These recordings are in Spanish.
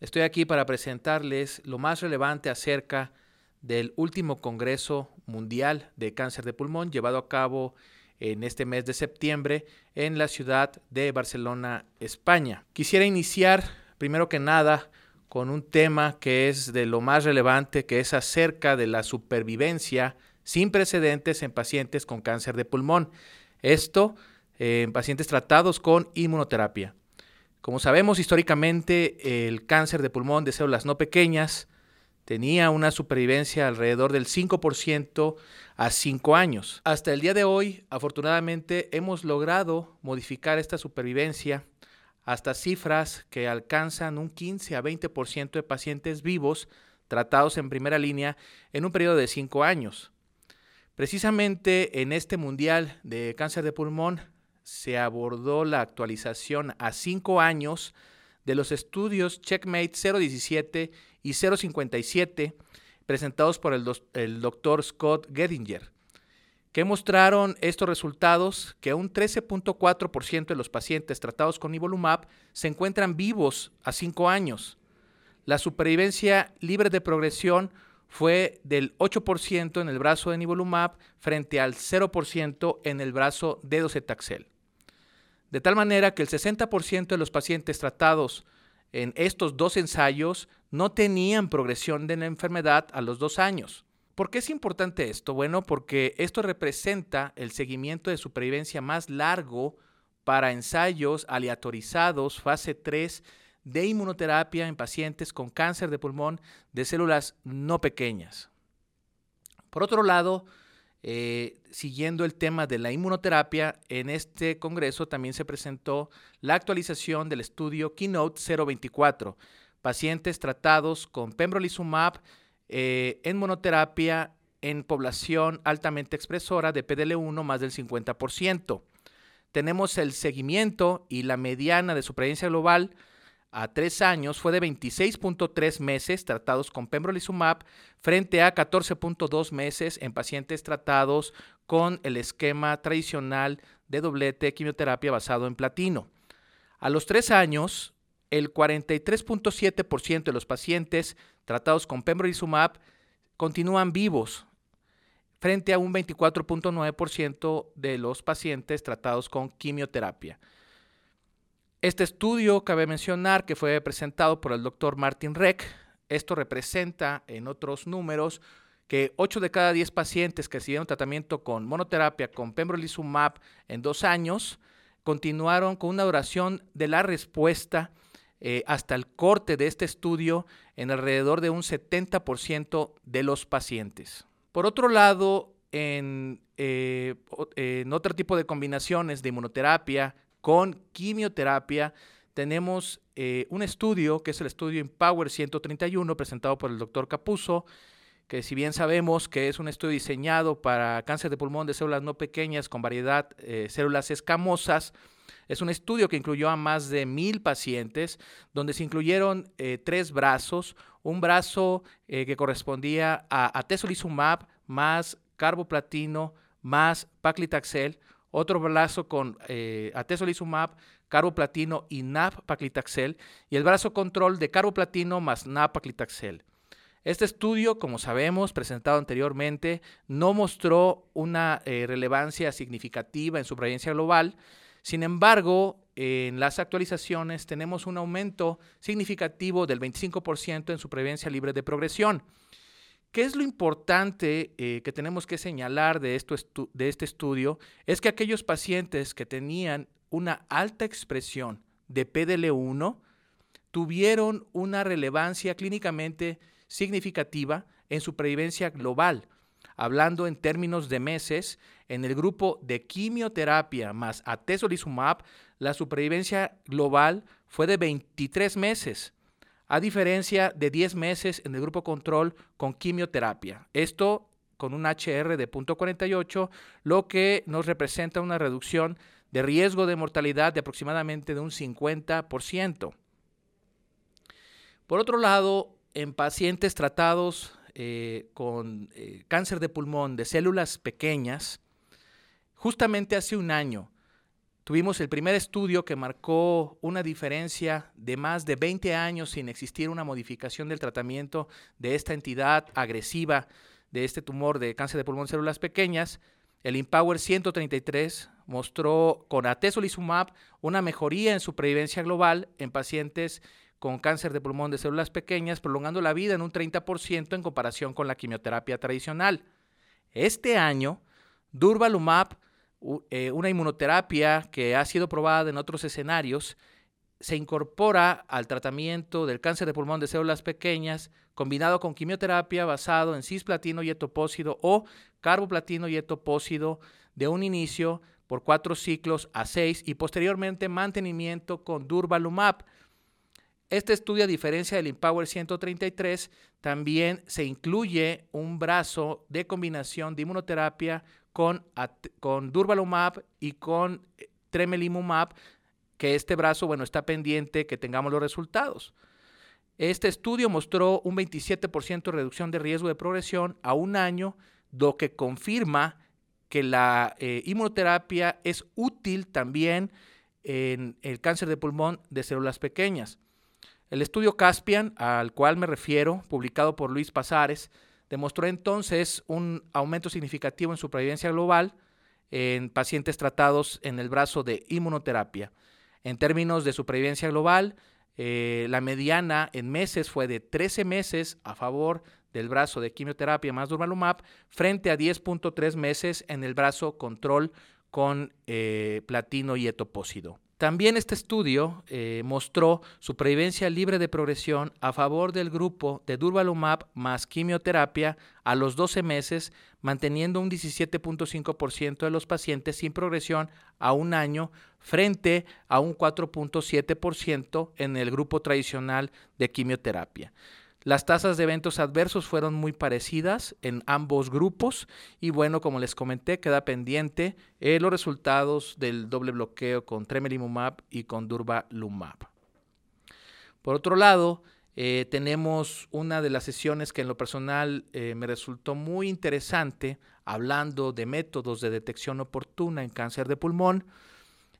Estoy aquí para presentarles lo más relevante acerca del último Congreso Mundial de Cáncer de Pulmón llevado a cabo en este mes de septiembre en la ciudad de Barcelona, España. Quisiera iniciar, primero que nada, con un tema que es de lo más relevante, que es acerca de la supervivencia sin precedentes en pacientes con cáncer de pulmón. Esto en pacientes tratados con inmunoterapia. Como sabemos, históricamente el cáncer de pulmón de células no pequeñas tenía una supervivencia alrededor del 5% a 5 años. Hasta el día de hoy, afortunadamente, hemos logrado modificar esta supervivencia hasta cifras que alcanzan un 15 a 20% de pacientes vivos tratados en primera línea en un periodo de 5 años. Precisamente en este Mundial de Cáncer de Pulmón se abordó la actualización a cinco años de los estudios Checkmate 017 y 057 presentados por el, doctor Scott Gedinger, que mostraron estos resultados que un 13.4% de los pacientes tratados con nivolumab se encuentran vivos a cinco años. La supervivencia libre de progresión fue del 8% en el brazo de nivolumab frente al 0% en el brazo de docetaxel de tal manera que el 60% de los pacientes tratados en estos dos ensayos no tenían progresión de la enfermedad a los dos años. ¿Por qué es importante esto? Bueno, porque esto representa el seguimiento de supervivencia más largo para ensayos aleatorizados fase 3 de inmunoterapia en pacientes con cáncer de pulmón de células no pequeñas. Por otro lado, eh, siguiendo el tema de la inmunoterapia, en este congreso también se presentó la actualización del estudio Keynote 024, pacientes tratados con pembrolizumab eh, en monoterapia en población altamente expresora de PDL1 más del 50%. Tenemos el seguimiento y la mediana de supervivencia global a tres años fue de 26.3 meses tratados con pembrolizumab frente a 14.2 meses en pacientes tratados con el esquema tradicional de doblete quimioterapia basado en platino. A los tres años, el 43.7% de los pacientes tratados con pembrolizumab continúan vivos frente a un 24.9% de los pacientes tratados con quimioterapia. Este estudio, cabe mencionar que fue presentado por el doctor Martin Reck. Esto representa en otros números que 8 de cada 10 pacientes que recibieron tratamiento con monoterapia con pembrolizumab en dos años continuaron con una duración de la respuesta eh, hasta el corte de este estudio en alrededor de un 70% de los pacientes. Por otro lado, en, eh, en otro tipo de combinaciones de inmunoterapia con quimioterapia. Tenemos eh, un estudio, que es el estudio Empower 131, presentado por el doctor Capuso, que si bien sabemos que es un estudio diseñado para cáncer de pulmón de células no pequeñas con variedad eh, células escamosas, es un estudio que incluyó a más de mil pacientes, donde se incluyeron eh, tres brazos, un brazo que correspondía a atezolizumab más carboplatino más paclitaxel, otro brazo con eh, atezolizumab, carboplatino y nab-paclitaxel, y el brazo control de carboplatino más nab-paclitaxel. Este estudio, como sabemos, presentado anteriormente, no mostró una eh, relevancia significativa en supervivencia global. Sin embargo, en las actualizaciones tenemos un aumento significativo del 25% en supervivencia libre de progresión. ¿Qué es lo importante eh, que tenemos que señalar de, esto de este estudio? Es que aquellos pacientes que tenían una alta expresión de PDL1 tuvieron una relevancia clínicamente significativa en supervivencia global. Hablando en términos de meses, en el grupo de quimioterapia más atezolizumab, la supervivencia global fue de 23 meses a diferencia de 10 meses en el grupo control con quimioterapia. Esto con un HR de 0.48, lo que nos representa una reducción de riesgo de mortalidad de aproximadamente de un 50%. Por otro lado, en pacientes tratados eh, con eh, cáncer de pulmón de células pequeñas, justamente hace un año Tuvimos el primer estudio que marcó una diferencia de más de 20 años sin existir una modificación del tratamiento de esta entidad agresiva de este tumor de cáncer de pulmón células pequeñas. El Empower 133 mostró con atezolizumab una mejoría en supervivencia global en pacientes con cáncer de pulmón de células pequeñas, prolongando la vida en un 30% en comparación con la quimioterapia tradicional. Este año, Durvalumab una inmunoterapia que ha sido probada en otros escenarios, se incorpora al tratamiento del cáncer de pulmón de células pequeñas combinado con quimioterapia basado en cisplatino y etopósido o carboplatino y etopósido de un inicio por cuatro ciclos a seis y posteriormente mantenimiento con durvalumab. Este estudio, a diferencia del Empower 133, también se incluye un brazo de combinación de inmunoterapia con, con durvalumab y con eh, tremelimumab, que este brazo, bueno, está pendiente que tengamos los resultados. Este estudio mostró un 27% de reducción de riesgo de progresión a un año, lo que confirma que la eh, inmunoterapia es útil también en el cáncer de pulmón de células pequeñas. El estudio Caspian, al cual me refiero, publicado por Luis Pasares, demostró entonces un aumento significativo en supervivencia global en pacientes tratados en el brazo de inmunoterapia. En términos de supervivencia global, eh, la mediana en meses fue de 13 meses a favor del brazo de quimioterapia más durvalumab frente a 10.3 meses en el brazo control con eh, platino y etopósido. También este estudio eh, mostró supervivencia libre de progresión a favor del grupo de durvalumab más quimioterapia a los 12 meses, manteniendo un 17.5% de los pacientes sin progresión a un año frente a un 4.7% en el grupo tradicional de quimioterapia. Las tasas de eventos adversos fueron muy parecidas en ambos grupos y bueno, como les comenté, queda pendiente eh, los resultados del doble bloqueo con tremelimumab y con durvalumab. Por otro lado, eh, tenemos una de las sesiones que en lo personal eh, me resultó muy interesante, hablando de métodos de detección oportuna en cáncer de pulmón.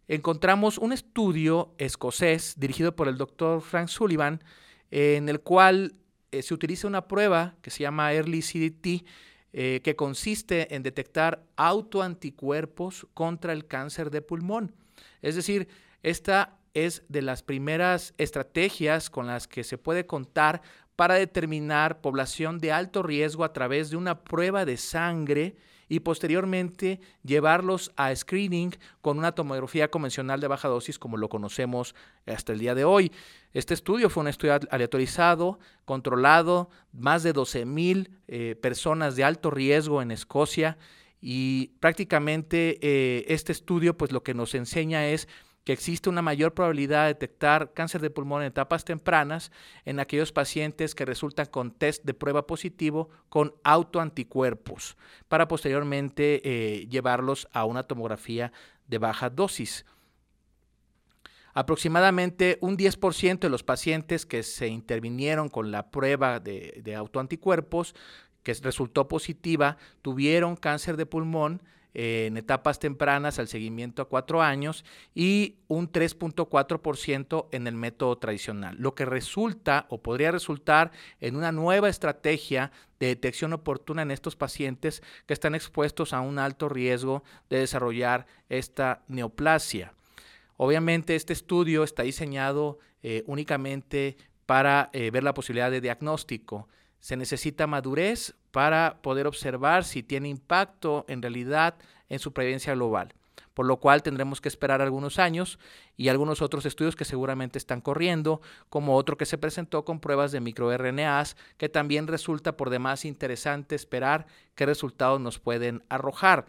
Encontramos un estudio escocés dirigido por el doctor Frank Sullivan, en el cual eh, se utiliza una prueba que se llama Early CDT, eh, que consiste en detectar autoanticuerpos contra el cáncer de pulmón. Es decir, esta es de las primeras estrategias con las que se puede contar para determinar población de alto riesgo a través de una prueba de sangre y posteriormente llevarlos a screening con una tomografía convencional de baja dosis como lo conocemos hasta el día de hoy. Este estudio fue un estudio aleatorizado, controlado, más de 12 mil eh, personas de alto riesgo en Escocia y prácticamente eh, este estudio pues lo que nos enseña es que existe una mayor probabilidad de detectar cáncer de pulmón en etapas tempranas en aquellos pacientes que resultan con test de prueba positivo con autoanticuerpos, para posteriormente eh, llevarlos a una tomografía de baja dosis. Aproximadamente un 10% de los pacientes que se intervinieron con la prueba de, de autoanticuerpos que resultó positiva tuvieron cáncer de pulmón en etapas tempranas al seguimiento a cuatro años y un 3.4% en el método tradicional, lo que resulta o podría resultar en una nueva estrategia de detección oportuna en estos pacientes que están expuestos a un alto riesgo de desarrollar esta neoplasia. Obviamente este estudio está diseñado eh, únicamente para eh, ver la posibilidad de diagnóstico. Se necesita madurez para poder observar si tiene impacto en realidad en su presencia global, por lo cual tendremos que esperar algunos años y algunos otros estudios que seguramente están corriendo, como otro que se presentó con pruebas de microRNAs, que también resulta por demás interesante esperar qué resultados nos pueden arrojar.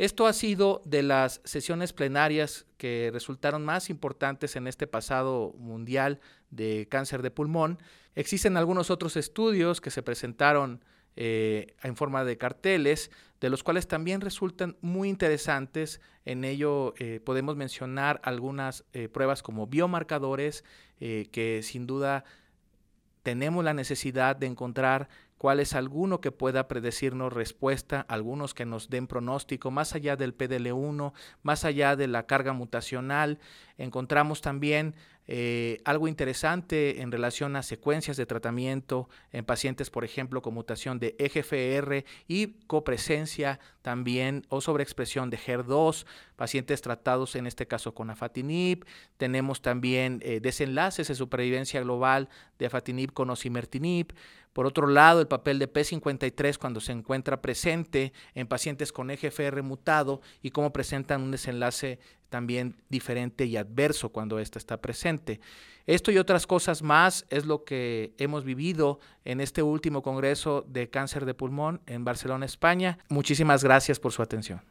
Esto ha sido de las sesiones plenarias que resultaron más importantes en este pasado mundial de cáncer de pulmón. Existen algunos otros estudios que se presentaron eh, en forma de carteles, de los cuales también resultan muy interesantes. En ello eh, podemos mencionar algunas eh, pruebas como biomarcadores que sin duda tenemos la necesidad de encontrar cuál es alguno que pueda predecirnos respuesta, algunos que nos den pronóstico, más allá del PDL1, más allá de la carga mutacional. Encontramos también eh, algo interesante en relación a secuencias de tratamiento en pacientes, por ejemplo, con mutación de EGFR y copresencia también o sobreexpresión de HER2, pacientes tratados en este caso con afatinib. Tenemos también eh, desenlaces de supervivencia global de afatinib con osimertinib. Por otro lado, el papel de P53 cuando se encuentra presente en pacientes con EGFR mutado y cómo presentan un desenlace también diferente y adverso cuando ésta está presente. Esto y otras cosas más es lo que hemos vivido en este último Congreso de Cáncer de Pulmón en Barcelona, España. Muchísimas gracias por su atención.